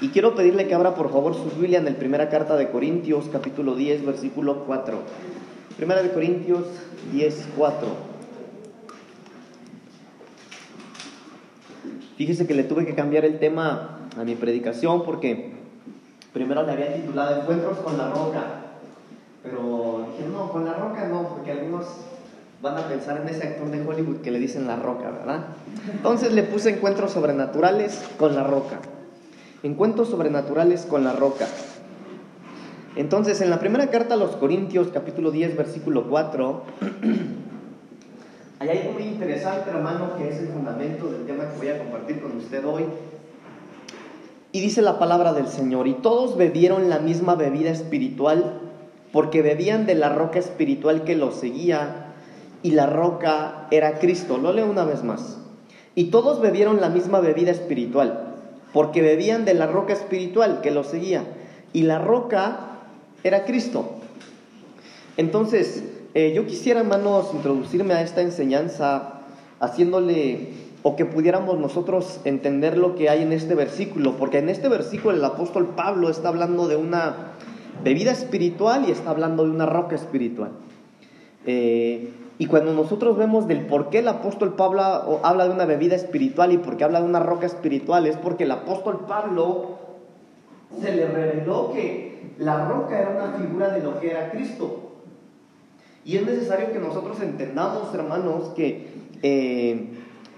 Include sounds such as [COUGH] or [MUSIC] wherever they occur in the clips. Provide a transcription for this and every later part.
Y quiero pedirle que abra por favor su Biblia en la primera carta de Corintios, capítulo 10, versículo 4. Primera de Corintios 10, 4. Fíjese que le tuve que cambiar el tema a mi predicación porque primero le había titulado Encuentros con la Roca. Pero dije, no, con la Roca no, porque algunos van a pensar en ese actor de Hollywood que le dicen la Roca, ¿verdad? Entonces le puse Encuentros sobrenaturales con la Roca. Encuentros sobrenaturales con la Roca. Entonces, en la primera carta a los Corintios, capítulo 10, versículo 4, [CLEARS THROAT] hay algo muy interesante, hermano, que es el fundamento del tema que voy a compartir con usted hoy. Y dice la palabra del Señor, y todos bebieron la misma bebida espiritual, porque bebían de la roca espiritual que los seguía, y la roca era Cristo. Lo leo una vez más. Y todos bebieron la misma bebida espiritual, porque bebían de la roca espiritual que los seguía, y la roca era Cristo. Entonces, eh, yo quisiera, hermanos, introducirme a esta enseñanza haciéndole o que pudiéramos nosotros entender lo que hay en este versículo, porque en este versículo el apóstol Pablo está hablando de una bebida espiritual y está hablando de una roca espiritual. Eh, y cuando nosotros vemos del por qué el apóstol Pablo habla de una bebida espiritual y por qué habla de una roca espiritual, es porque el apóstol Pablo se le reveló que la roca era una figura de lo que era Cristo. Y es necesario que nosotros entendamos, hermanos, que, eh,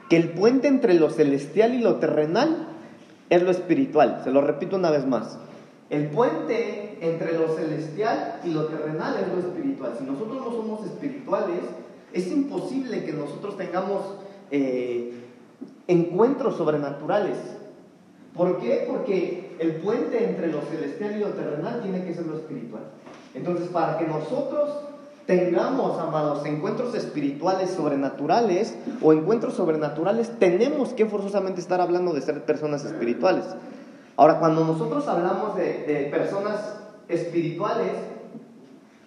que el puente entre lo celestial y lo terrenal es lo espiritual. Se lo repito una vez más. El puente entre lo celestial y lo terrenal es lo espiritual. Si nosotros no somos espirituales, es imposible que nosotros tengamos eh, encuentros sobrenaturales. ¿Por qué? Porque el puente entre lo celestial y lo terrenal tiene que ser lo espiritual. Entonces, para que nosotros tengamos, amados, encuentros espirituales sobrenaturales o encuentros sobrenaturales, tenemos que forzosamente estar hablando de ser personas espirituales. Ahora, cuando nosotros hablamos de, de personas espirituales,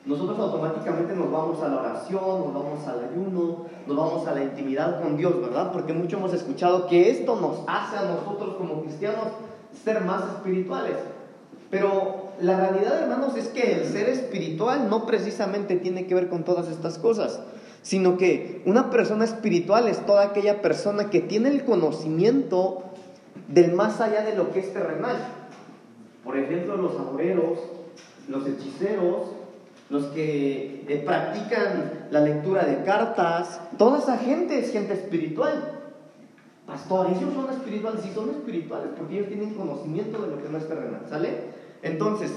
nosotros automáticamente nos vamos a la oración, nos vamos al ayuno, nos vamos a la intimidad con Dios, ¿verdad? Porque mucho hemos escuchado que esto nos hace a nosotros como cristianos ser más espirituales. Pero la realidad, hermanos, es que el ser espiritual no precisamente tiene que ver con todas estas cosas, sino que una persona espiritual es toda aquella persona que tiene el conocimiento del más allá de lo que es terrenal. Por ejemplo, los amoreros, los hechiceros, los que eh, practican la lectura de cartas, toda esa gente es gente espiritual. Pastores, ellos son espirituales, sí son espirituales porque ellos tienen conocimiento de lo que no es terrenal, ¿sale? Entonces,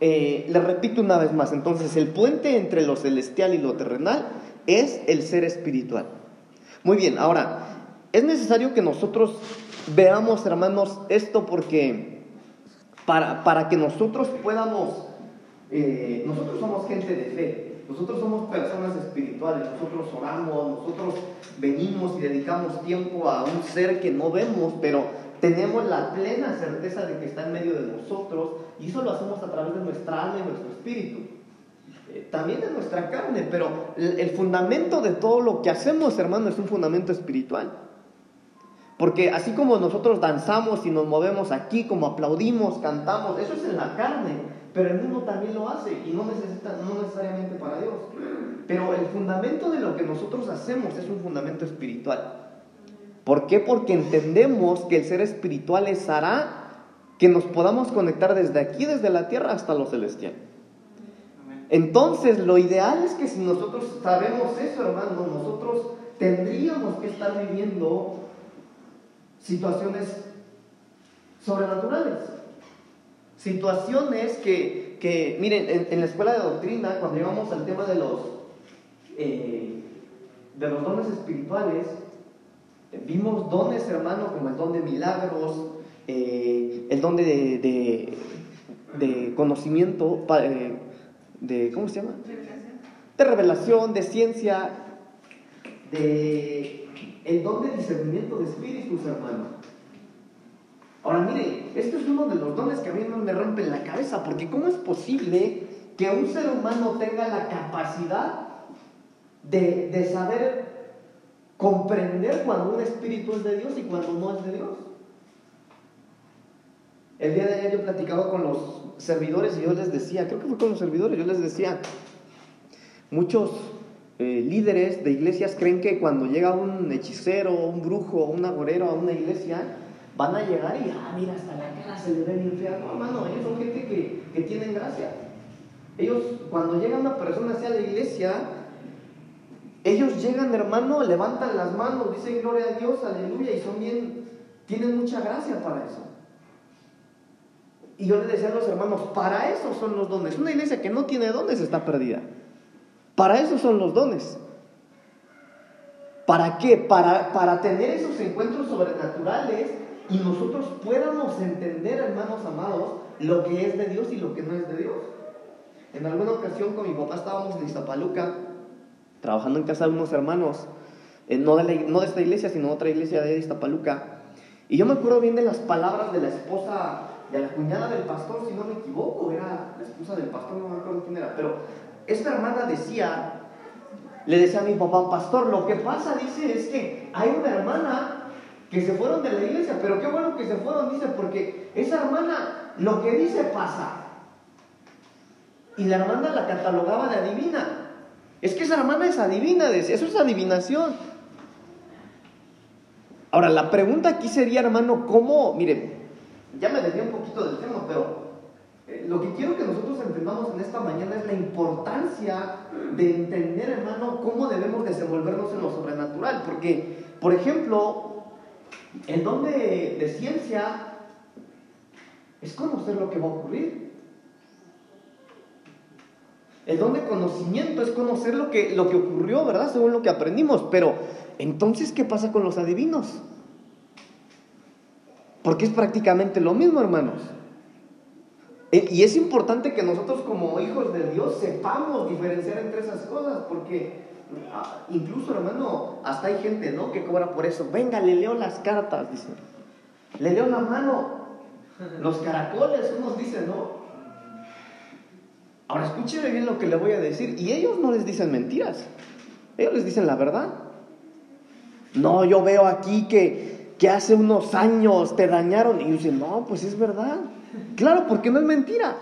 eh, le repito una vez más, entonces el puente entre lo celestial y lo terrenal es el ser espiritual. Muy bien, ahora, es necesario que nosotros veamos, hermanos, esto porque para, para que nosotros podamos, eh, nosotros somos gente de fe, nosotros somos personas espirituales, nosotros oramos, nosotros venimos y dedicamos tiempo a un ser que no vemos, pero tenemos la plena certeza de que está en medio de nosotros y eso lo hacemos a través de nuestra alma y nuestro espíritu. Eh, también de nuestra carne, pero el, fundamento de todo lo que hacemos, hermano, es un fundamento espiritual. Porque así como nosotros danzamos y nos movemos aquí, como aplaudimos, cantamos, eso es en la carne, pero el mundo también lo hace y no, necesita, no necesariamente para Dios. Pero el fundamento de lo que nosotros hacemos es un fundamento espiritual. ¿Por qué? Porque entendemos que el ser espiritual es hará que nos podamos conectar desde aquí, desde la tierra hasta lo celestial. Entonces, lo ideal es que si nosotros sabemos eso, hermano, nosotros tendríamos que estar viviendo situaciones sobrenaturales. Situaciones que, que miren, en, la escuela de doctrina, cuando llegamos al tema de los, eh, de los dones espirituales, Vimos dones, hermano, como el don de milagros, eh, el don de, de, conocimiento, eh, de, ¿cómo se llama? De revelación, de ciencia, de el don de discernimiento de espíritus, hermano. Ahora mire, esto es uno de los dones que a mí me rompen la cabeza, porque ¿cómo es posible que un ser humano tenga la capacidad de, de saber comprender cuando un espíritu es de Dios y cuando no es de Dios. El día de ayer yo platicaba con los servidores y yo les decía, creo que fue con los servidores, yo les decía, muchos eh, líderes de iglesias creen que cuando llega un hechicero, un brujo, un agorero a una iglesia, van a llegar y, ah, mira, hasta la cara se le ve bien fea. No, hermano, ellos son gente que, que tienen gracia. Ellos, cuando llega una persona hacia la iglesia, ellos llegan, hermano, levantan las manos, dicen gloria a Dios, aleluya, y son bien, tienen mucha gracia para eso. Y yo les decía a los hermanos, para eso son los dones. Una iglesia que no tiene dones está perdida. Para eso son los dones. ¿Para qué? Para, para tener esos encuentros sobrenaturales y nosotros podamos entender, hermanos amados, lo que es de Dios y lo que no es de Dios. En alguna ocasión con mi papá estábamos en Iztapaluca, trabajando en casa de unos hermanos, eh, no, de no de esta iglesia, sino otra iglesia de Iztapaluca. Y yo me acuerdo bien de las palabras de la esposa, de la cuñada del pastor, si no me equivoco, era la esposa del pastor, no me acuerdo quién era, pero esta hermana decía, le decía a mi papá, pastor, lo que pasa, dice, es que hay una hermana que se fueron de la iglesia, pero qué bueno que se fueron, dice, porque esa hermana lo que dice pasa. Y la hermana la catalogaba de adivina. Es que esa hermana es adivina, decía, eso es adivinación. Ahora, la pregunta aquí sería, hermano, ¿cómo? Mire, ya me desvié un poquito del tema, pero eh, lo que quiero que nosotros entendamos en esta mañana es la importancia de entender, hermano, cómo debemos desenvolvernos en lo sobrenatural. Porque, por ejemplo, el don de, ciencia es conocer lo que va a ocurrir. El don de conocimiento es conocer lo que, lo que ocurrió, ¿verdad? Según lo que aprendimos. Pero, entonces, ¿qué pasa con los adivinos? Porque es prácticamente lo mismo, hermanos. Y es importante que nosotros como hijos de Dios sepamos diferenciar entre esas cosas, porque Ah, incluso, hermano, hasta hay gente, ¿no? Que cobra por eso. Venga, le leo las cartas, dice. Le leo la mano. Los caracoles, unos dicen, ¿no? Ahora escúcheme bien lo que le voy a decir. Y ellos no les dicen mentiras. Ellos les dicen la verdad. No, yo veo aquí que, que hace unos años te dañaron. Y dicen, no, pues es verdad. Claro, porque no es mentira.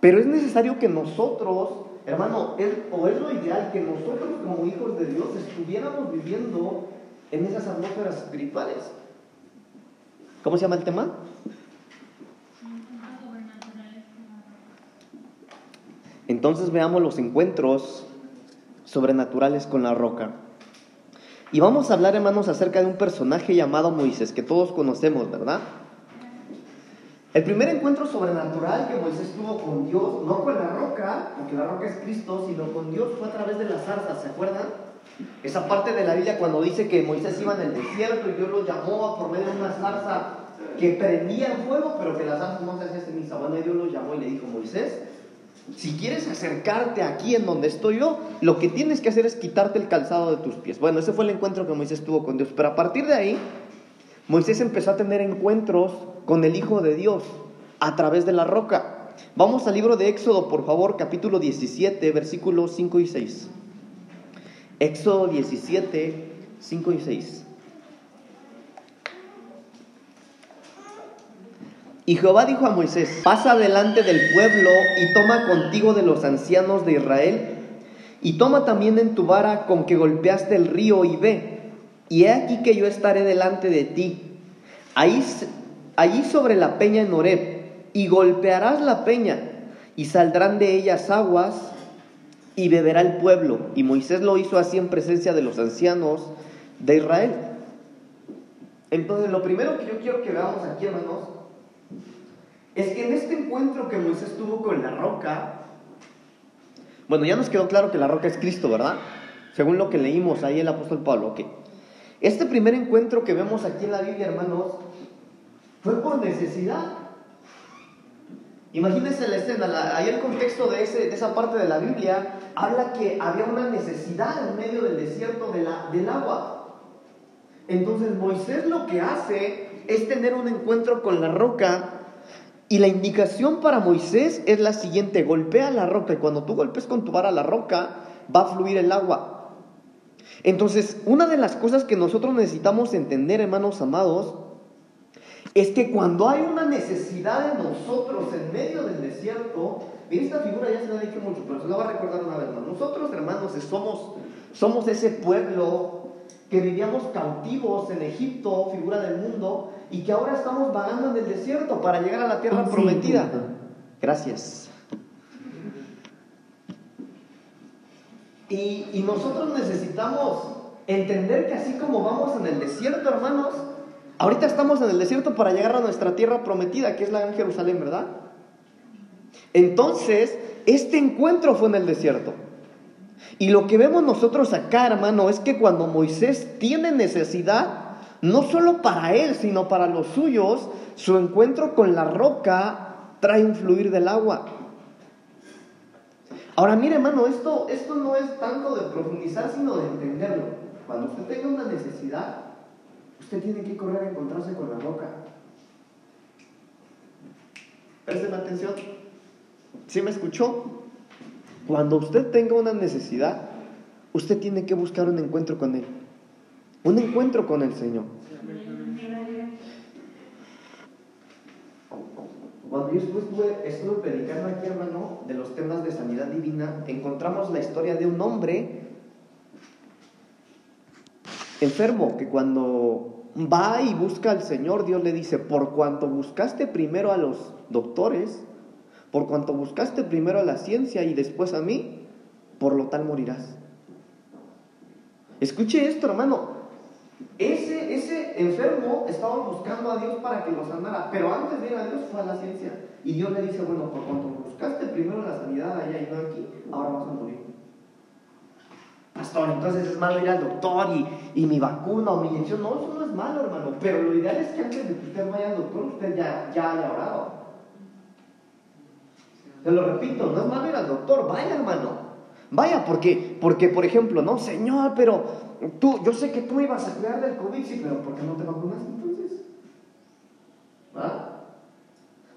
Pero es necesario que nosotros Hermano, o es lo ideal que nosotros como hijos de Dios estuviéramos viviendo en esas atmósferas espirituales. ¿Cómo se llama el tema? Entonces veamos los encuentros sobrenaturales con la roca. Y vamos a hablar, hermanos, acerca de un personaje llamado Moisés, que todos conocemos, ¿verdad? El primer encuentro sobrenatural que Moisés tuvo con Dios, no con la roca, porque la roca es Cristo, sino con Dios fue a través de las zarzas, ¿se acuerdan? Esa parte de la Biblia cuando dice que Moisés iba en el desierto y Dios lo llamó por medio de una zarza que prendía en fuego, pero que la zarza no se hacía ceniza. Bueno, Dios lo llamó y le dijo, Moisés, si quieres acercarte aquí en donde estoy yo, lo que tienes que hacer es quitarte el calzado de tus pies. Bueno, ese fue el encuentro que Moisés tuvo con Dios, pero a partir de ahí, Moisés empezó a tener encuentros con el Hijo de Dios a través de la roca. Vamos al libro de Éxodo, por favor, capítulo 17, versículos 5 y 6. Éxodo 17, 5 y 6. Y Jehová dijo a Moisés, pasa delante del pueblo y toma contigo de los ancianos de Israel, y toma también en tu vara con que golpeaste el río y ve, y he aquí que yo estaré delante de ti. Ahí, allí sobre la peña en Horeb, y golpearás la peña, y saldrán de ellas aguas, y beberá el pueblo. Y Moisés lo hizo así en presencia de los ancianos de Israel. Entonces, lo primero que yo quiero que veamos aquí, hermanos, es que en este encuentro que Moisés tuvo con la roca, bueno, ya nos quedó claro que la roca es Cristo, ¿verdad? Según lo que leímos ahí el apóstol Pablo, ok. Este primer encuentro que vemos aquí en la Biblia, hermanos, fue por necesidad. Imagínense la escena, ahí el contexto de, esa parte de la Biblia habla que había una necesidad en medio del desierto de la, del agua. Entonces Moisés lo que hace es tener un encuentro con la roca y la indicación para Moisés es la siguiente, golpea la roca y cuando tú golpes con tu vara la roca va a fluir el agua. Entonces, una de las cosas que nosotros necesitamos entender, hermanos amados, es que cuando hay una necesidad de nosotros en medio del desierto, y esta figura ya se la he dicho mucho, pero se la voy a recordar una vez más. Nosotros, hermanos, somos, somos ese pueblo que vivíamos cautivos en Egipto, figura del mundo, y que ahora estamos vagando en el desierto para llegar a la tierra ah, prometida. Gracias. Y, nosotros necesitamos entender que así como vamos en el desierto, hermanos, ahorita estamos en el desierto para llegar a nuestra tierra prometida, que es la Gran Jerusalén, ¿verdad? Entonces, este encuentro fue en el desierto. Y lo que vemos nosotros acá, hermano, es que cuando Moisés tiene necesidad, no solo para él, sino para los suyos, su encuentro con la roca trae un fluir del agua. Ahora, mire, hermano, esto, esto no es tanto de profundizar, sino de entenderlo. Cuando usted tenga una necesidad, usted tiene que correr a encontrarse con la roca. Presten atención. ¿Sí me escuchó? Cuando usted tenga una necesidad, usted tiene que buscar un encuentro con Él. Un encuentro con el Señor. Cuando yo estuve, estuve predicando aquí, hermano, de los temas de sanidad divina, encontramos la historia de un hombre enfermo que cuando va y busca al Señor, Dios le dice, por cuanto buscaste primero a los doctores, por cuanto buscaste primero a la ciencia y después a mí, por lo tal morirás. Escuche esto, hermano. Ese, ese enfermo estaba buscando a Dios para que lo sanara, pero antes de ir a Dios fue a la ciencia. Y Dios le dice, bueno, por cuanto buscaste primero la sanidad allá y no aquí, ahora vas a morir. Pastor, entonces es malo ir al doctor y, y mi vacuna o mi inyección. No, eso no es malo, hermano. Pero lo ideal es que antes de que usted vaya al doctor, usted ya, ya haya orado. Te lo repito, no es malo ir al doctor, vaya hermano. Vaya, porque, porque por ejemplo, no, Señor, pero tú, yo sé que tú ibas a cuidar del COVID, sí, pero ¿por qué no te vacunas entonces? ¿Ah?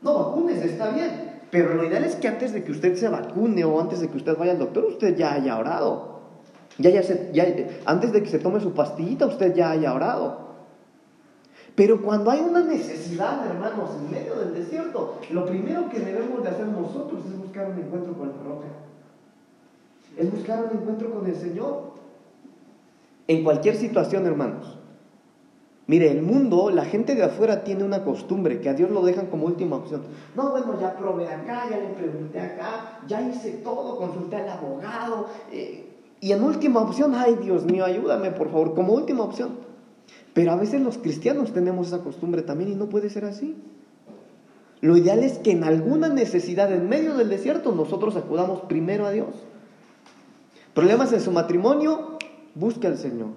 No vacunes, está bien. Pero lo ideal es que antes de que usted se vacune o antes de que usted vaya al doctor, usted ya haya orado. Ya, ya antes de que se tome su pastillita, usted ya haya orado. Pero cuando hay una necesidad, hermanos, en medio del desierto, lo primero que debemos de hacer nosotros es buscar un encuentro con la roca. Es buscar un encuentro con el Señor. En cualquier situación, hermanos. Mire, el mundo, la gente de afuera tiene una costumbre que a Dios lo dejan como última opción. No, bueno, ya probé acá, ya le pregunté acá, ya hice todo, consulté al abogado. Eh, y en última opción, ay Dios mío, ayúdame por favor, como última opción. Pero a veces los cristianos tenemos esa costumbre también y no puede ser así. Lo ideal es que en alguna necesidad en medio del desierto nosotros acudamos primero a Dios. Problemas en su matrimonio, busque al Señor.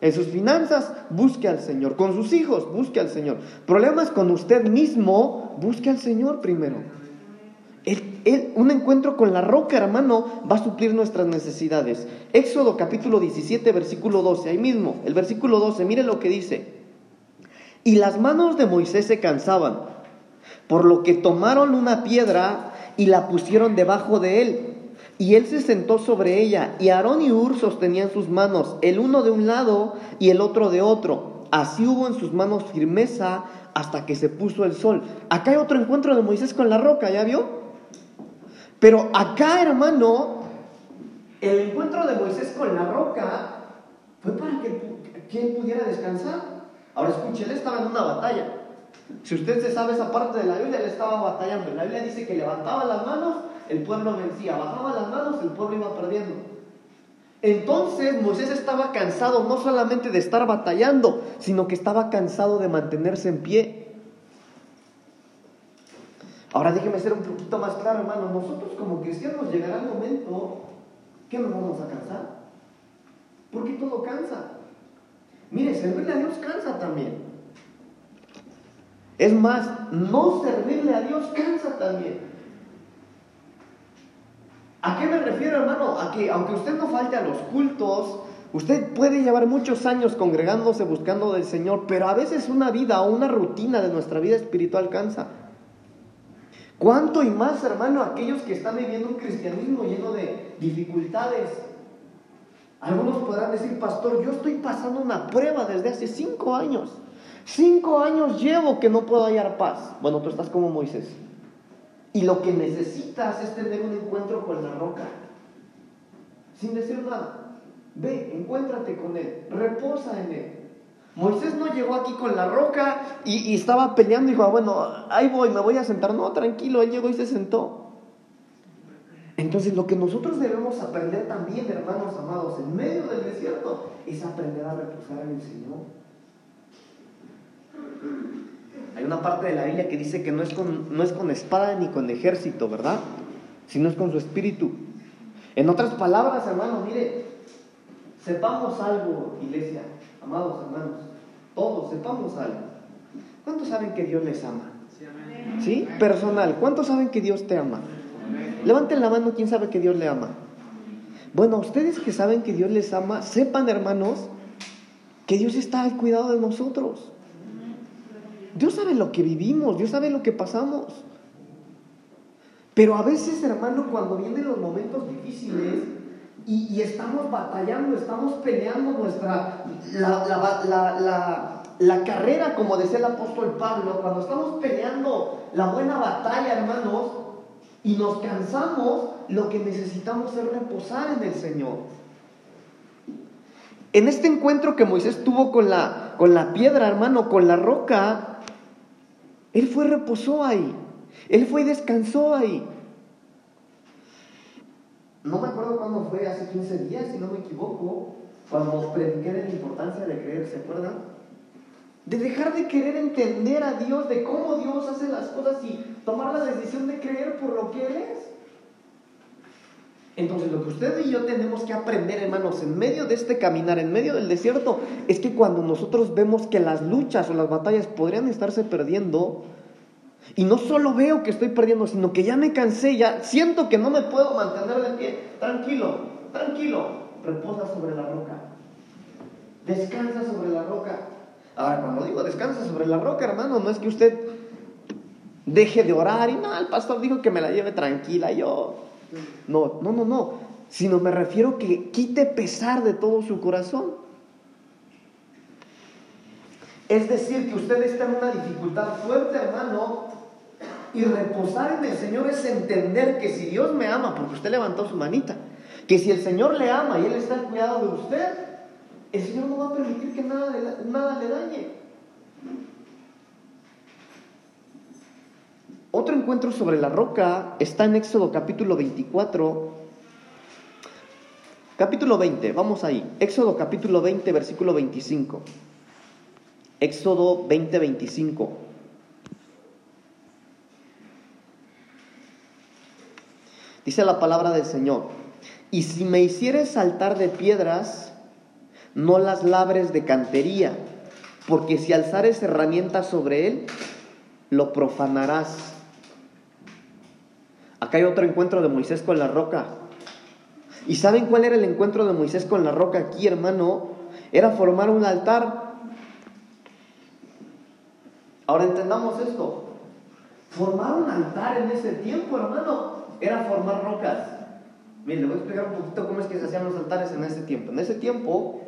En sus finanzas, busque al Señor. Con sus hijos, busque al Señor. Problemas con usted mismo, busque al Señor primero un encuentro con la roca, hermano, va a suplir nuestras necesidades. Éxodo capítulo 17, versículo 12, ahí mismo, el versículo 12, mire lo que dice. Y las manos de Moisés se cansaban, por lo que tomaron una piedra y la pusieron debajo de él. Y él se sentó sobre ella, y Aarón y Ur sostenían sus manos, el uno de un lado y el otro de otro. Así hubo en sus manos firmeza hasta que se puso el sol. Acá hay otro encuentro de Moisés con la roca, ¿ya vio? Pero acá, hermano, el encuentro de Moisés con la roca fue para que, él pudiera descansar. Ahora escuche, él estaba en una batalla. Si usted se sabe esa parte de la Biblia, él estaba batallando. La Biblia dice que levantaba las manos, el pueblo vencía. Bajaba las manos, el pueblo iba perdiendo. Entonces Moisés estaba cansado no solamente de estar batallando, sino que estaba cansado de mantenerse en pie. Ahora déjeme ser un poquito más claro, hermano. Nosotros como cristianos llegará el momento que nos vamos a cansar. Porque todo cansa. Mire, servirle a Dios cansa también. Es más, no servirle a Dios cansa también. ¿A qué me refiero, hermano? A que aunque usted no falte a los cultos, usted puede llevar muchos años congregándose buscando del Señor, pero a veces una vida o una rutina de nuestra vida espiritual cansa. ¿Cuánto y más, hermano, aquellos que están viviendo un cristianismo lleno de dificultades? Algunos podrán decir, pastor, yo estoy pasando una prueba desde hace cinco años. Cinco años llevo que no puedo hallar paz. Bueno, tú estás como Moisés. Y lo que necesitas es tener un encuentro con la roca. Sin decir nada. Ve, encuéntrate con él. Reposa en él. Moisés no llegó aquí con la roca y, estaba peleando y dijo, ah, bueno, ahí voy, me voy a sentar. No, tranquilo, él llegó y se sentó. Entonces lo que nosotros debemos aprender también, hermanos amados, en medio del desierto, es aprender a reposar en el Señor. Una parte de la Biblia que dice que no es con, no es con espada ni con ejército, ¿verdad? Sino es con su espíritu. En otras palabras, hermanos, mire, sepamos algo, iglesia, amados hermanos, todos sepamos algo. ¿Cuántos saben que Dios les ama? ¿Sí? Personal, ¿cuántos saben que Dios te ama? Levanten la mano, ¿quién sabe que Dios le ama? Bueno, ustedes que saben que Dios les ama, sepan, hermanos, que Dios está al cuidado de nosotros. Dios sabe lo que vivimos, Dios sabe lo que pasamos. Pero a veces, hermano, cuando vienen los momentos difíciles y, estamos batallando, estamos peleando nuestra, la, la, carrera, como decía el apóstol Pablo, cuando estamos peleando la buena batalla, hermanos, y nos cansamos, lo que necesitamos es reposar en el Señor. En este encuentro que Moisés tuvo con la, con la piedra, hermano, con la roca, él fue reposó ahí. Él fue y descansó ahí. No me acuerdo cuándo fue, hace 15 días, si no me equivoco, cuando prediqué de la importancia de creer, ¿se acuerdan? De dejar de querer entender a Dios, de cómo Dios hace las cosas y tomar la decisión de creer por lo que Él es. Entonces lo que usted y yo tenemos que aprender, hermanos, en medio de este caminar, en medio del desierto, es que cuando nosotros vemos que las luchas o las batallas podrían estarse perdiendo, y no solo veo que estoy perdiendo, sino que ya me cansé, ya siento que no me puedo mantener de pie, tranquilo, tranquilo, reposa sobre la roca, descansa sobre la roca. Ahora, cuando digo descansa sobre la roca, hermano, no es que usted deje de orar y no, el pastor dijo que me la lleve tranquila, yo no, no, no, no. Sino me refiero que quite pesar de todo su corazón. Es decir, que usted está en una dificultad fuerte, hermano, y reposar en el Señor es entender que si Dios me ama, porque usted levantó su manita, que si el Señor le ama y Él está al cuidado de usted, el Señor no va a permitir que nada, nada le dañe. Otro encuentro sobre la roca está en Éxodo capítulo 24. Capítulo 20, vamos ahí. Éxodo capítulo 20, versículo 25. Éxodo 20, 25. Dice la palabra del Señor, y si me hicieres saltar de piedras, no las labres de cantería, porque si alzares herramientas sobre él, lo profanarás. Acá hay otro encuentro de Moisés con la roca. ¿Y saben cuál era el encuentro de Moisés con la roca aquí, hermano? Era formar un altar. Ahora entendamos esto. Formar un altar en ese tiempo, hermano, era formar rocas. Miren, le voy a explicar un poquito cómo es que se hacían los altares en ese tiempo. En ese tiempo,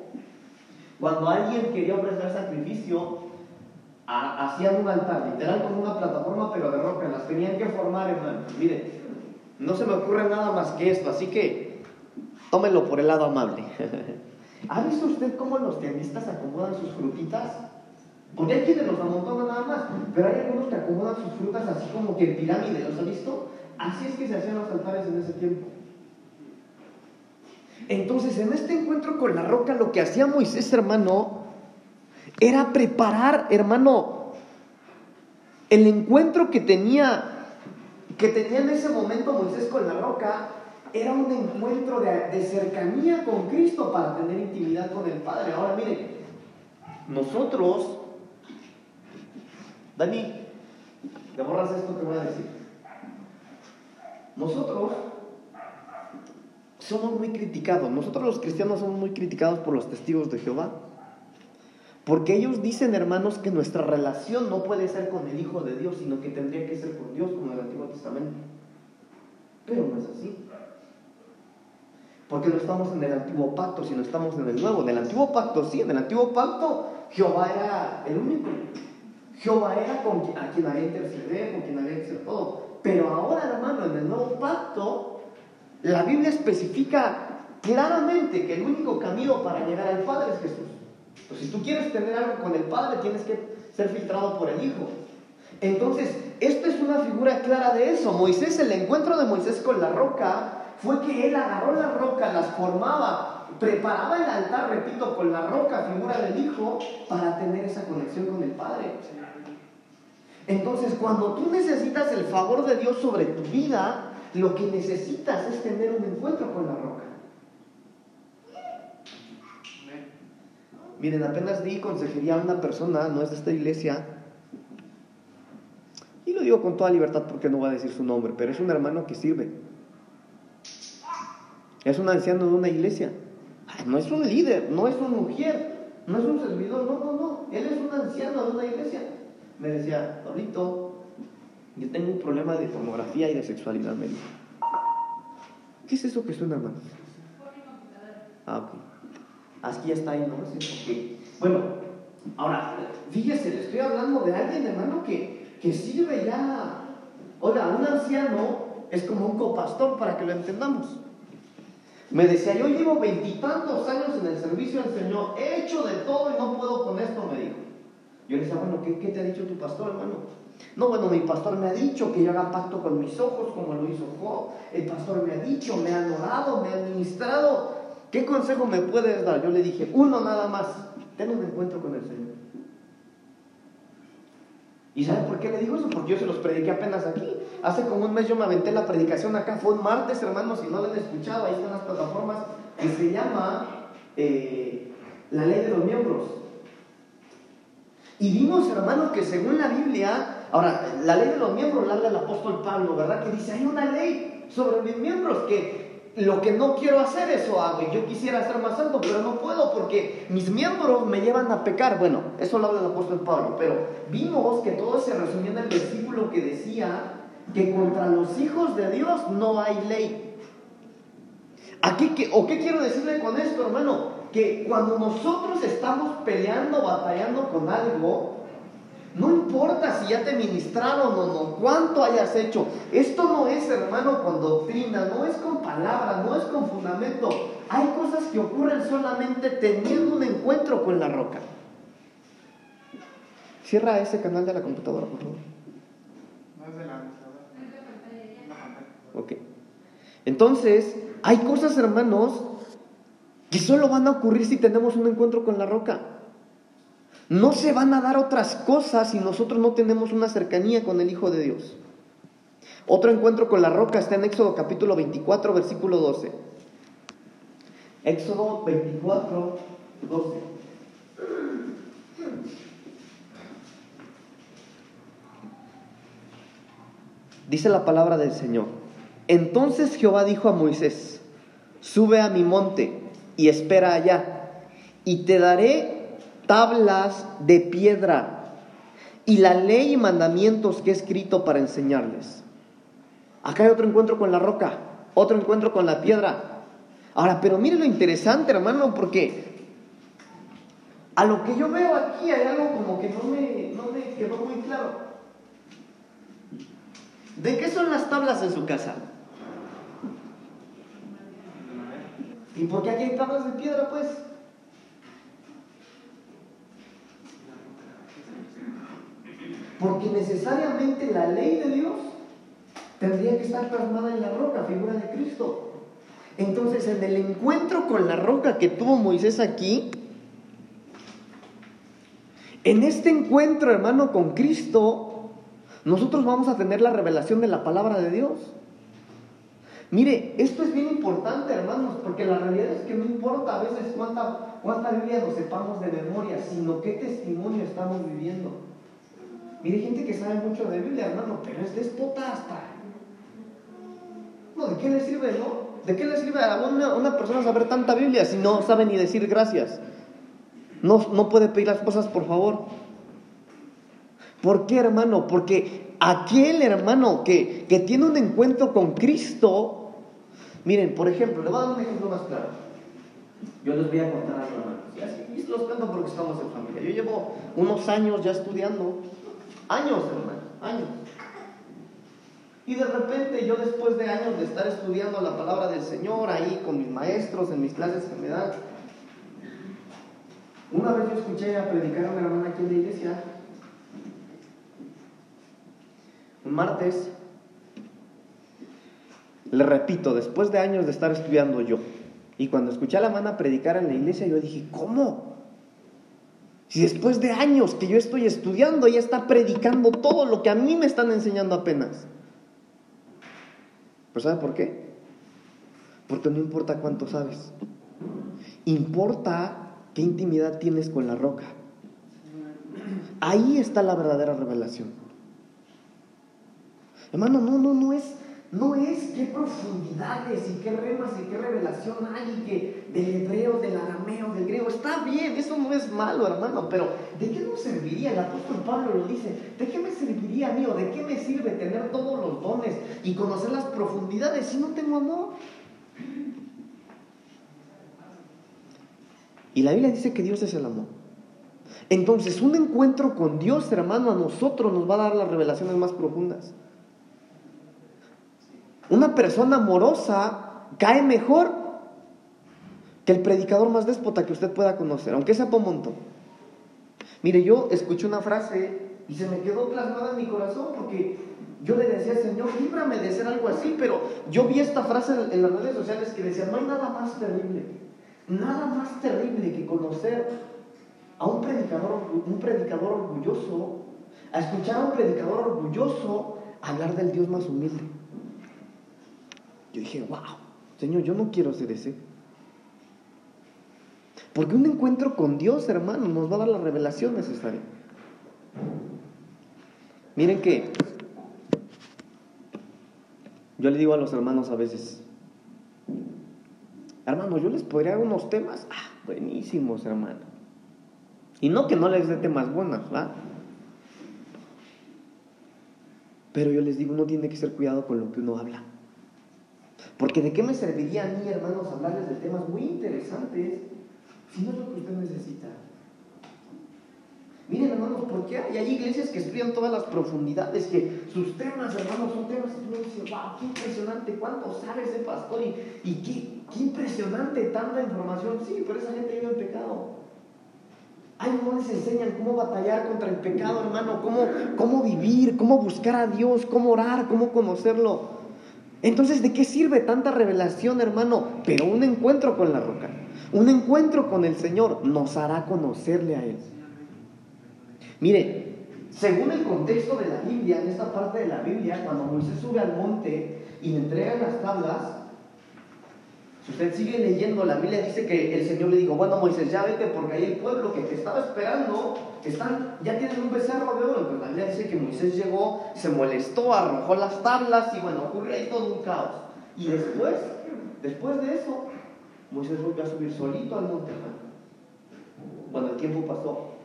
cuando alguien quería ofrecer sacrificio, hacían un altar, literal como una plataforma, pero de roca. Las tenían que formar, hermano. Miren, no se me ocurre nada más que esto, así que tómelo por el lado amable. [LAUGHS] ¿Ha visto usted cómo los tiendistas acomodan sus frutitas? Porque hay quienes los amontonan nada más, pero hay algunos que acomodan sus frutas así como que en pirámide, ¿los ha visto? Así es que se hacían los altares en ese tiempo. Entonces, en este encuentro con la roca, lo que hacía Moisés, hermano, era preparar, hermano, el encuentro que tenía que tenía en ese momento Moisés con la roca era un encuentro de, cercanía con Cristo para tener intimidad con el Padre. Ahora miren, nosotros, Dani, te borras esto que voy a decir. Nosotros somos muy criticados, nosotros los cristianos somos muy criticados por los testigos de Jehová. Porque ellos dicen, hermanos, que nuestra relación no puede ser con el Hijo de Dios, sino que tendría que ser con Dios, como en el Antiguo Testamento. Pero no es así. Porque no estamos en el antiguo pacto, sino estamos en el nuevo. En el antiguo pacto sí, en el antiguo pacto Jehová era el único. Jehová era con quien, a quien había interceder, con quien había hacer todo. Pero ahora, hermano, en el nuevo pacto, la Biblia especifica claramente que el único camino para llegar al Padre es Jesús. Pues si tú quieres tener algo con el Padre, tienes que ser filtrado por el Hijo. Entonces, esto es una figura clara de eso. Moisés, el encuentro de Moisés con la roca fue que él agarró la roca, las formaba, preparaba el altar, repito, con la roca, figura del Hijo, para tener esa conexión con el Padre. Entonces, cuando tú necesitas el favor de Dios sobre tu vida, lo que necesitas es tener un encuentro con la roca. Miren, apenas di consejería a una persona, no es de esta iglesia, y lo digo con toda libertad porque no voy a decir su nombre, pero es un hermano que sirve. Es un anciano de una iglesia. No es un líder, no es un mujer, no es un servidor, no, no, no. Él es un anciano de una iglesia. Me decía, Pablito, yo tengo un problema de pornografía y de sexualidad, me dijo. ¿Qué es eso que suena, hermano? Ah, ok. Aquí está ahí, ¿no? Sí, Bueno, ahora, fíjese, le estoy hablando de alguien, hermano, que, que sirve ya. Oiga, un anciano es como un copastor para que lo entendamos. Me decía, yo llevo veintitantos años en el servicio del Señor, he hecho de todo y no puedo con esto, me dijo. Yo le decía, bueno, ¿qué, ¿qué, te ha dicho tu pastor, hermano? No, bueno, mi pastor me ha dicho que yo haga pacto con mis ojos, como lo hizo Job. El pastor me ha dicho, me ha orado, me ha ministrado. ¿Qué consejo me puedes dar? Yo le dije, uno nada más, ten un encuentro con el Señor. ¿Y sabe por qué le digo eso? Porque yo se los prediqué apenas aquí. Hace como un mes yo me aventé la predicación acá. Fue un martes, hermanos, si no lo han escuchado, ahí están las plataformas, que se llama eh, La ley de los miembros. Y vimos, hermanos, que según la Biblia, ahora, la ley de los miembros la habla el apóstol Pablo, ¿verdad? Que dice, hay una ley sobre mis miembros que lo que no quiero hacer, eso hago. Y yo quisiera ser más santo, pero no puedo porque mis miembros me llevan a pecar. Bueno, eso lo habla el apóstol Pablo. Pero vimos que todo se resumía en el versículo que decía que contra los hijos de Dios no hay ley. Aquí, ¿O qué quiero decirle con esto, hermano? Que cuando nosotros estamos peleando, batallando con algo, no importa si ya te ministraron o no, cuánto hayas hecho. Esto no es, hermano, con doctrina, no es con palabras, no es con fundamento. Hay cosas que ocurren solamente teniendo un encuentro con la roca. Cierra ese canal de la computadora, por favor. No es de la Ok. Entonces, hay cosas, hermanos, que solo van a ocurrir si tenemos un encuentro con la roca. No se van a dar otras cosas si nosotros no tenemos una cercanía con el Hijo de Dios. Otro encuentro con la roca está en Éxodo capítulo 24, versículo 12. Éxodo 24, 12. Dice la palabra del Señor. Entonces Jehová dijo a Moisés, sube a mi monte y espera allá, y te daré tablas de piedra y la ley y mandamientos que he escrito para enseñarles. Acá hay otro encuentro con la roca, otro encuentro con la piedra. Ahora, pero mire lo interesante, hermano, porque a lo que yo veo aquí hay algo como que no me, no quedó muy claro. ¿De qué son las tablas en su casa? ¿Y por qué aquí hay tablas de piedra, pues? Porque necesariamente la ley de Dios tendría que estar plasmada en la roca, figura de Cristo. Entonces, en el encuentro con la roca que tuvo Moisés aquí, en este encuentro, hermano, con Cristo, nosotros vamos a tener la revelación de la palabra de Dios. Mire, esto es bien importante, hermanos, porque la realidad es que no importa a veces cuánta, cuánta Biblia nos sepamos de memoria, sino qué testimonio estamos viviendo. Mire, gente que sabe mucho de Biblia, hermano, pero es despota hasta. No, ¿de qué le sirve, no? ¿De qué le sirve a una, una persona saber tanta Biblia si no sabe ni decir gracias? No, no puede pedir las cosas por favor. ¿Por qué, hermano? Porque aquel hermano que, que tiene un encuentro con Cristo, miren, por ejemplo, le voy a dar un ejemplo más claro. Yo les voy a contar algo, hermanos. Y así los cuento porque estamos en familia. Yo llevo unos años ya estudiando. Años, hermano, años. Y de repente yo después de años de estar estudiando la palabra del Señor ahí con mis maestros en mis clases que me dan, una vez yo escuché a predicar a una hermana aquí en la iglesia, un martes, le repito, después de años de estar estudiando yo, y cuando escuché a la hermana predicar en la iglesia, yo dije, ¿cómo? Si después de años que yo estoy estudiando, ella está predicando todo lo que a mí me están enseñando apenas. ¿Pero sabe por qué? Porque no importa cuánto sabes. Importa qué intimidad tienes con la roca. Ahí está la verdadera revelación. Hermano, no, no, no es, no es qué profundidades y qué remas y qué revelación hay y que del hebreo, del arameo, del griego. Está bien, eso no es malo, hermano, pero ¿de qué nos serviría? El apóstol Pablo lo dice, ¿de qué me serviría a mí o de qué me sirve tener todos los dones y conocer las profundidades si no tengo amor? Y la Biblia dice que Dios es el amor. Entonces, un encuentro con Dios, hermano, a nosotros nos va a dar las revelaciones más profundas. Una persona amorosa cae mejor que el predicador más déspota que usted pueda conocer, aunque sea montón. Mire, yo escuché una frase y se me quedó plasmada en mi corazón porque yo le decía, Señor, líbrame de ser algo así, pero yo vi esta frase en las redes sociales que decía, no hay nada más terrible, nada más terrible que conocer a un predicador, un predicador orgulloso, a escuchar a un predicador orgulloso hablar del Dios más humilde. Yo dije, wow, Señor, yo no quiero ser ese. Porque un encuentro con Dios, hermano, nos va a dar la revelación necesaria. Miren que yo le digo a los hermanos a veces, hermano, yo les podría dar unos temas, ah, buenísimos, hermano. Y no que no les dé temas buenos, ¿verdad? Pero yo les digo, uno tiene que ser cuidado con lo que uno habla. Porque de qué me serviría a mí, hermanos, hablarles de temas muy interesantes si no es lo que usted necesita. Miren, hermanos, ¿por qué hay, iglesias que estudian todas las profundidades? Que sus temas, hermanos, son temas que uno dice, wow, qué impresionante, cuánto sabe ese pastor y, qué, impresionante tanta información. Sí, pero esa gente vive en pecado. Ahí no les enseñan cómo batallar contra el pecado, hermano, cómo, cómo vivir, cómo buscar a Dios, cómo orar, cómo conocerlo. Entonces, ¿de qué sirve tanta revelación, hermano? Pero un encuentro con la roca, un encuentro con el Señor nos hará conocerle a Él. Mire, según el contexto de la Biblia, en esta parte de la Biblia, cuando Moisés sube al monte y le entregan las tablas, si usted sigue leyendo, la Biblia dice que el Señor le dijo, bueno Moisés, ya vete porque ahí el pueblo que te estaba esperando, están, ya tienen un becerro de oro. Pero la Biblia dice que Moisés llegó, se molestó, arrojó las tablas y bueno, ocurrió ahí todo un caos. Y después, después de eso, Moisés volvió a subir solito al monte. Cuando el tiempo pasó,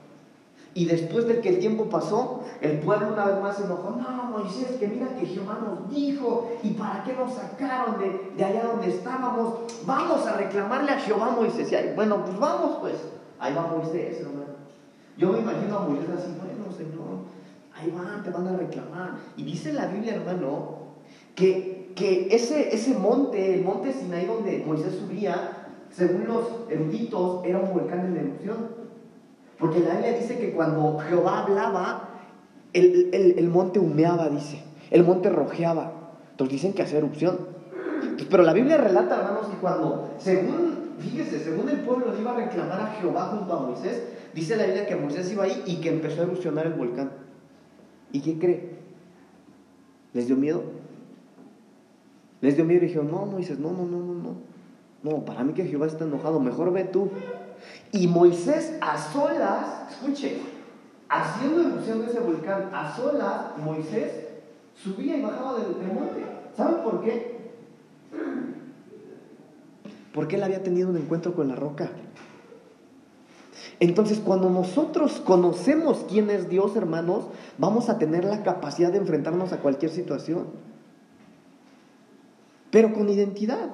y después de que el tiempo pasó, el pueblo una vez más se enojó. No, Moisés, que mira que Jehová nos dijo, ¿y para qué nos sacaron de, de allá donde estábamos? Vamos a reclamarle a Jehová Moisés. Y bueno, pues vamos pues. Ahí va Moisés, hermano. Yo me imagino a Moisés así, bueno, Señor, ahí van, te van a reclamar. Y dice la Biblia, hermano, que, que ese, ese monte, el monte Sinaí donde Moisés subía, según los eruditos, era un volcán en erupción. Porque la Biblia dice que cuando Jehová hablaba, el, monte humeaba, dice. El monte rojeaba. Entonces dicen que hace erupción. pero la Biblia relata, hermanos, que cuando, según, fíjese, según el pueblo iba a reclamar a Jehová junto a Moisés, dice la Biblia que Moisés iba ahí y que empezó a erupcionar el volcán. ¿Y qué cree? ¿Les dio miedo? Les dio miedo y dijeron, no, Moisés, no, no, no, no, no. No, para mí que Jehová está enojado, mejor ve tú. Y Moisés a solas, escuche, haciendo erupción de ese volcán, a solas, Moisés subía y bajaba del, monte. ¿Saben por qué? Porque él había tenido un encuentro con la roca. Entonces, cuando nosotros conocemos quién es Dios, hermanos, vamos a tener la capacidad de enfrentarnos a cualquier situación. Pero con identidad.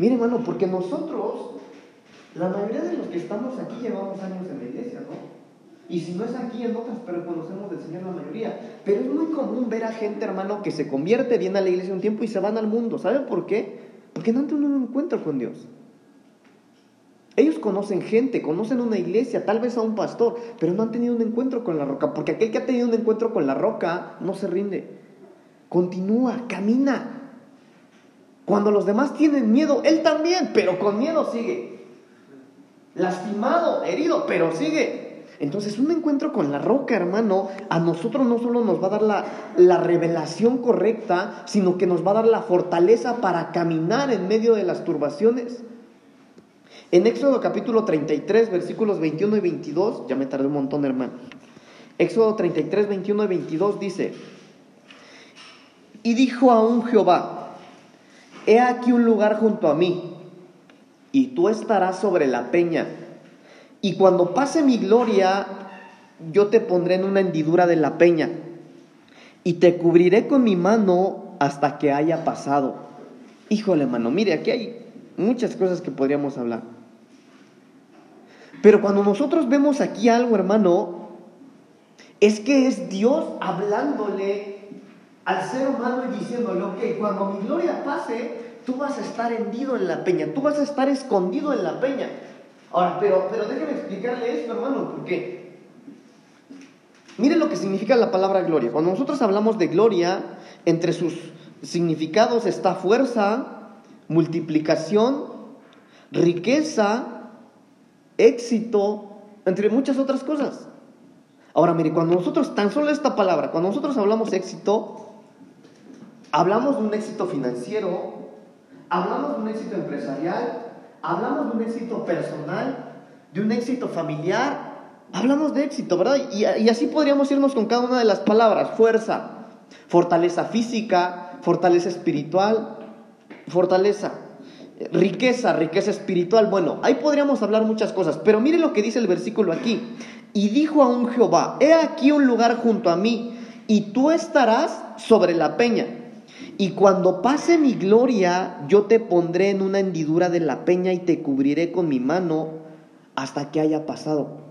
Mire, hermano, porque nosotros, la mayoría de los que estamos aquí llevamos años en la iglesia, ¿no? Y si no es aquí, en otras, pero conocemos del Señor la mayoría. Pero es muy común ver a gente, hermano, que se convierte, viene a la iglesia un tiempo y se van al mundo. ¿Saben por qué? Porque no tenido un encuentro con Dios. Ellos conocen gente, conocen una iglesia, tal vez a un pastor, pero no han tenido un encuentro con la roca. Porque aquel que ha tenido un encuentro con la roca no se rinde. Continúa, camina. Cuando los demás tienen miedo, él también, pero con miedo sigue. Lastimado, herido, pero sigue. Entonces, un encuentro con la roca, hermano, a nosotros no solo nos va a dar la, la, revelación correcta, sino que nos va a dar la fortaleza para caminar en medio de las turbaciones. En Éxodo capítulo 33, versículos 21 y 22, ya me tardé un montón, hermano. Éxodo 33, 21 y 22 dice, y dijo aún Jehová, he aquí un lugar junto a mí, y tú estarás sobre la peña y cuando pase mi gloria, yo te pondré en una hendidura de la peña y te cubriré con mi mano hasta que haya pasado. Híjole, hermano, mire, aquí hay muchas cosas que podríamos hablar. Pero cuando nosotros vemos aquí algo, hermano, es que es Dios hablándole al ser humano y diciéndole, ok, cuando mi gloria pase, tú vas a estar hendido en la peña, tú vas a estar escondido en la peña. Ahora, pero, pero déjeme explicarle esto, hermano, porque mire lo que significa la palabra gloria. Cuando nosotros hablamos de gloria, entre sus significados está fuerza, multiplicación, riqueza, éxito, entre muchas otras cosas. Ahora, mire, cuando nosotros, tan solo esta palabra, cuando nosotros hablamos éxito, hablamos de un éxito financiero, hablamos de un éxito empresarial, hablamos de un éxito personal, de un éxito familiar, hablamos de éxito, ¿verdad? Y, así podríamos irnos con cada una de las palabras, fuerza, fortaleza física, fortaleza espiritual, fortaleza, riqueza, riqueza espiritual. Bueno, ahí podríamos hablar muchas cosas, pero mire lo que dice el versículo aquí. Y dijo a un Jehová, he aquí un lugar junto a mí, y tú estarás sobre la peña. Y cuando pase mi gloria, yo te pondré en una hendidura de la peña y te cubriré con mi mano hasta que haya pasado.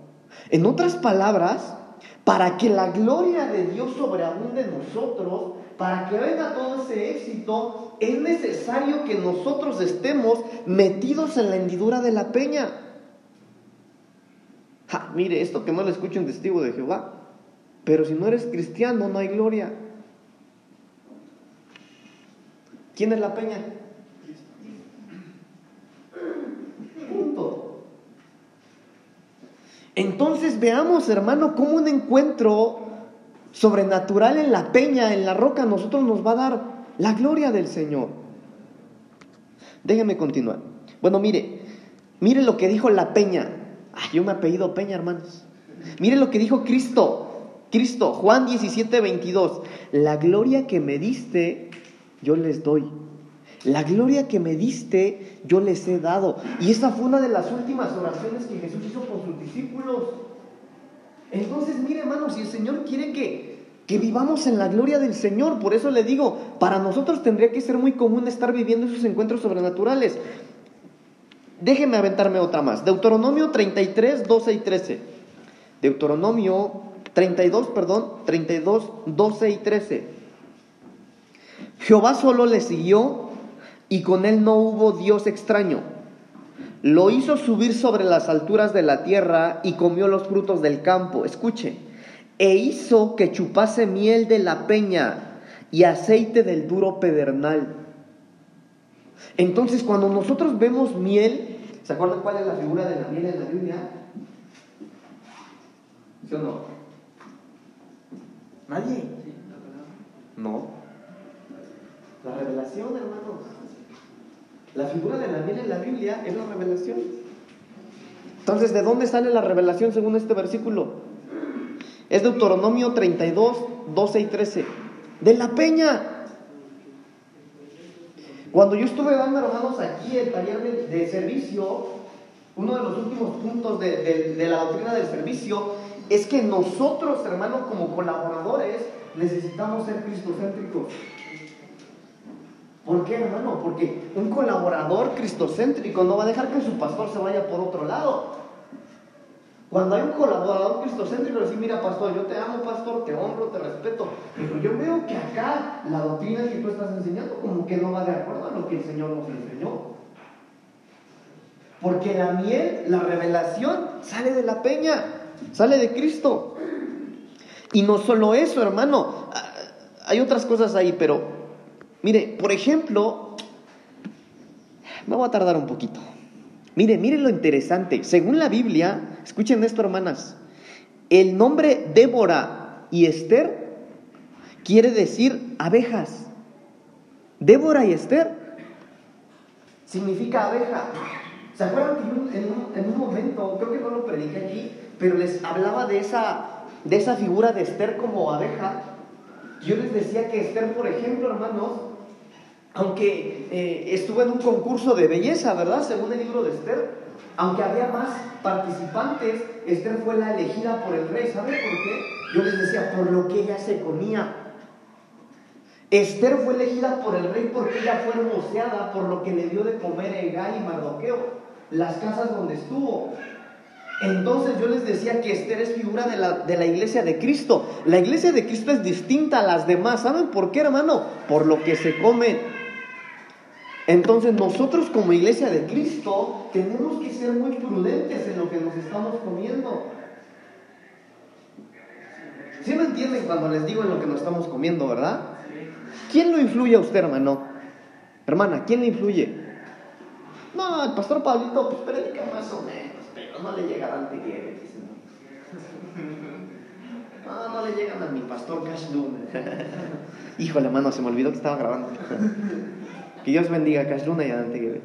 En otras palabras, para que la gloria de Dios sobreabunde en nosotros, para que venga todo ese éxito, es necesario que nosotros estemos metidos en la hendidura de la peña. mire, esto que no le escucho un testigo de Jehová, pero si no eres cristiano no hay gloria. ¿Quién es la peña? Punto. Entonces veamos, hermano, cómo un encuentro sobrenatural en la peña, en la roca, nosotros nos va a dar la gloria del Señor. Déjenme continuar. Bueno, mire, mire lo que dijo la peña. Ay, yo me apellido Peña, hermanos. Mire lo que dijo Cristo. Cristo, Juan 17, 22. La gloria que me diste yo les doy. La gloria que me diste, yo les he dado. Y esa fue una de las últimas oraciones que Jesús hizo con sus discípulos. Entonces, mire hermanos, si el Señor quiere que, que vivamos en la gloria del Señor, por eso le digo, para nosotros tendría que ser muy común estar viviendo esos encuentros sobrenaturales. Déjeme aventarme otra más. Deuteronomio 33, 12 y 13. Deuteronomio 32, perdón, 32, 12 y 13. Jehová solo le siguió y con él no hubo Dios extraño. Lo hizo subir sobre las alturas de la tierra y comió los frutos del campo. Escuche, e hizo que chupase miel de la peña y aceite del duro pedernal. Entonces, cuando nosotros vemos miel, ¿se acuerdan cuál es la figura de la miel en la Biblia? ¿Sí o no? ¿Nadie? No. La revelación, hermanos. La figura de la miel en la Biblia es la revelación. Entonces, ¿de dónde sale la revelación según este versículo? Es Deuteronomio 32, 12 y 13. De la peña. Cuando yo estuve dando, hermanos, aquí el taller de, servicio, uno de los últimos puntos de, de la doctrina del servicio es que nosotros, hermanos, como colaboradores, necesitamos ser cristocéntricos. ¿Por qué, hermano? Porque un colaborador cristocéntrico no va a dejar que su pastor se vaya por otro lado. Cuando hay un colaborador cristocéntrico, decir, mira, pastor, yo te amo, pastor, te honro, te respeto, pero yo veo que acá la doctrina que tú estás enseñando como que no va de acuerdo a lo que el Señor nos enseñó. Porque la miel, la revelación, sale de la peña, sale de Cristo. Y no solo eso, hermano, ah, hay otras cosas ahí, pero mire, por ejemplo, me voy a tardar un poquito. Mire, mire lo interesante. Según la Biblia, escuchen esto, hermanas, el nombre Débora y Esther quiere decir abejas. Débora y Esther significa abeja. ¿Se acuerdan que en un, en un momento, creo que no lo prediqué aquí, pero les hablaba de esa, de esa figura de Esther como abeja? Yo les decía que Esther, por ejemplo, hermanos, aunque eh, estuvo en un concurso de belleza, ¿verdad? Según el libro de Esther, aunque había más participantes, Esther fue la elegida por el rey. ¿Sabe por qué? Yo les decía, por lo que ella se comía. Esther fue elegida por el rey porque ella fue hermoseada por lo que le dio de comer a Egay y Mardoqueo las casas donde estuvo. Entonces yo les decía que Esther es figura de la, de la, iglesia de Cristo. La iglesia de Cristo es distinta a las demás. ¿Saben por qué, hermano? Por lo que se come. Entonces nosotros como iglesia de Cristo tenemos que ser muy prudentes en lo que nos estamos comiendo. ¿Sí me entienden cuando les digo en lo que nos estamos comiendo, verdad? ¿Quién lo influye a usted, hermano? Hermana, ¿quién le influye? No, el pastor Pablito pues predica más o menos, pero no le llega a Dante [LAUGHS] No, no le llegan a mi pastor Cash. [LAUGHS] Híjole, hermano, se me olvidó que estaba grabando. [LAUGHS] que Dios bendiga a Cash Luna y a Dante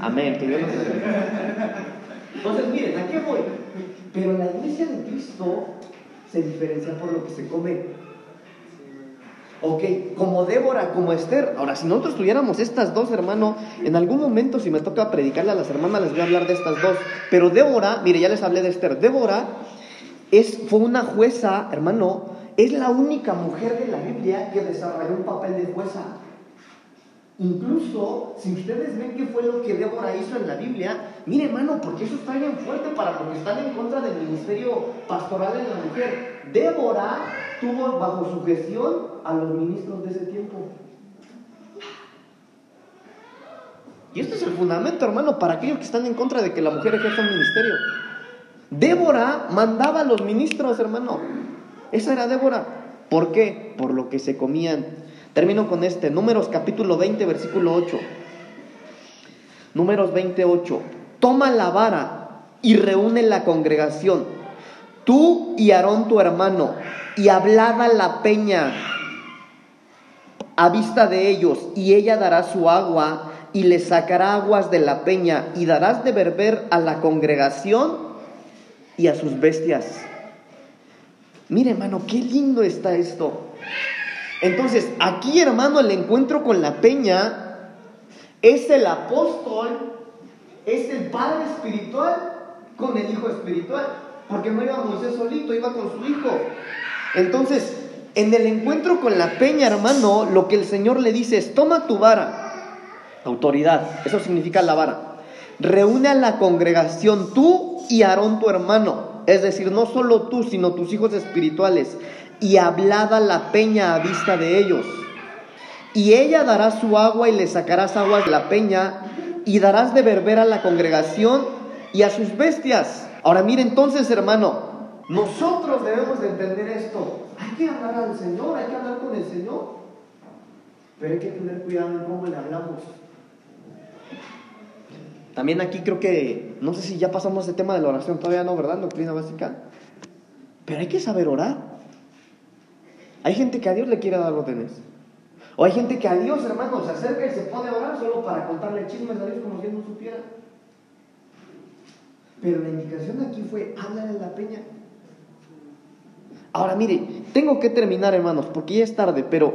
Amén, que Dios los bendiga. Entonces, miren, ¿a qué voy? Pero la iglesia de Cristo se diferencia por lo que se come Ok, como Débora, como Esther. Ahora, si nosotros tuviéramos estas dos, hermano, en algún momento, si me toca predicarle a las hermanas, les voy a hablar de estas dos. Pero Débora, mire, ya les hablé de Esther. Débora es, fue una jueza, hermano, es la única mujer de la Biblia que desarrolló un papel de jueza. Incluso, si ustedes ven qué fue lo que Débora hizo en la Biblia, mire hermano, porque eso está bien fuerte para los que están en contra del ministerio pastoral de la mujer. Débora tuvo bajo su gestión a los ministros de ese tiempo. Y este es el fundamento, hermano, para aquellos que están en contra de que la mujer ejerza un ministerio. Débora mandaba a los ministros, hermano. Esa era Débora. ¿Por qué? Por lo que se comían Termino con este, Números capítulo 20, versículo 8. Números 28. Toma la vara y reúne la congregación, tú y Aarón tu hermano, y hablada la peña a vista de ellos, y ella dará su agua y le sacará aguas de la peña, y darás de beber a la congregación y a sus bestias. Mire, hermano, qué lindo está esto. Entonces, aquí, hermano, el encuentro con la peña es el apóstol, es el padre espiritual con el hijo espiritual. Porque no iba Moisés solito, iba con su hijo. Entonces, en el encuentro con la peña, hermano, lo que el Señor le dice es, toma tu vara, autoridad, eso significa la vara. Reúne a la congregación tú y Aarón tu hermano. Es decir, no solo tú, sino tus hijos espirituales y hablada la peña a vista de ellos. Y ella dará su agua y le sacarás aguas de la peña y darás de beber a la congregación y a sus bestias. Ahora mire entonces, hermano, nosotros debemos de entender esto. Hay que hablar al Señor, hay que hablar con el Señor. Pero hay que tener cuidado en cómo le hablamos. También aquí creo que, no sé si ya pasamos el tema de la oración, todavía no, ¿verdad? Doctrina básica. Pero hay que saber orar. Hay gente que a Dios le quiere dar órdenes. O hay gente que a Dios, hermano, se acerca y se pone a orar solo para contarle chismes a Dios como si él no supiera. Pero la indicación aquí fue, háblale a la peña. Ahora mire, tengo que terminar, hermanos, porque ya es tarde, pero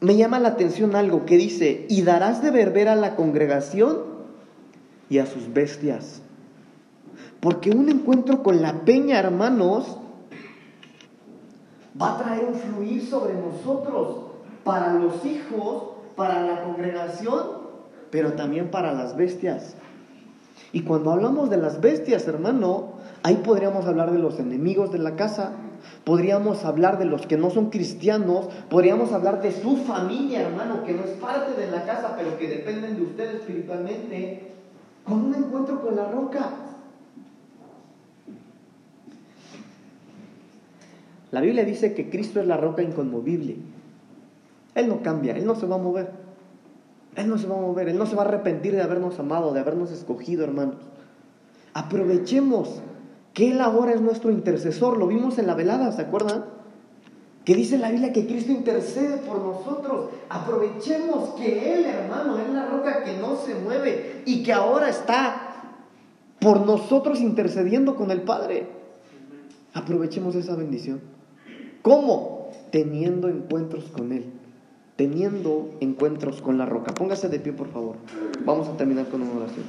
me llama la atención algo que dice, y darás de beber a la congregación y a sus bestias. Porque un encuentro con la peña, hermanos, va a traer un fluir sobre nosotros para los hijos para la congregación, pero también para las bestias. Y cuando hablamos de las bestias, hermano, ahí podríamos hablar de los enemigos de la casa, podríamos hablar de los que no son cristianos, podríamos hablar de su familia, hermano, que no es parte de la casa, pero que dependen de usted espiritualmente, con un encuentro con la roca. La Biblia dice que Cristo es la roca inconmovible. Él no cambia, Él no se va a mover. Él no se va a mover, Él no se va a arrepentir de habernos amado, de habernos escogido, hermanos. Aprovechemos que Él ahora es nuestro intercesor. Lo vimos en la velada, ¿se acuerdan? Que dice la Biblia que Cristo intercede por nosotros. Aprovechemos que Él, hermano, es la roca que no se mueve y que ahora está por nosotros intercediendo con el Padre. Aprovechemos esa bendición. ¿Cómo? Teniendo encuentros con Él teniendo encuentros con la roca. Póngase de pie, por favor. Vamos a terminar con una oración.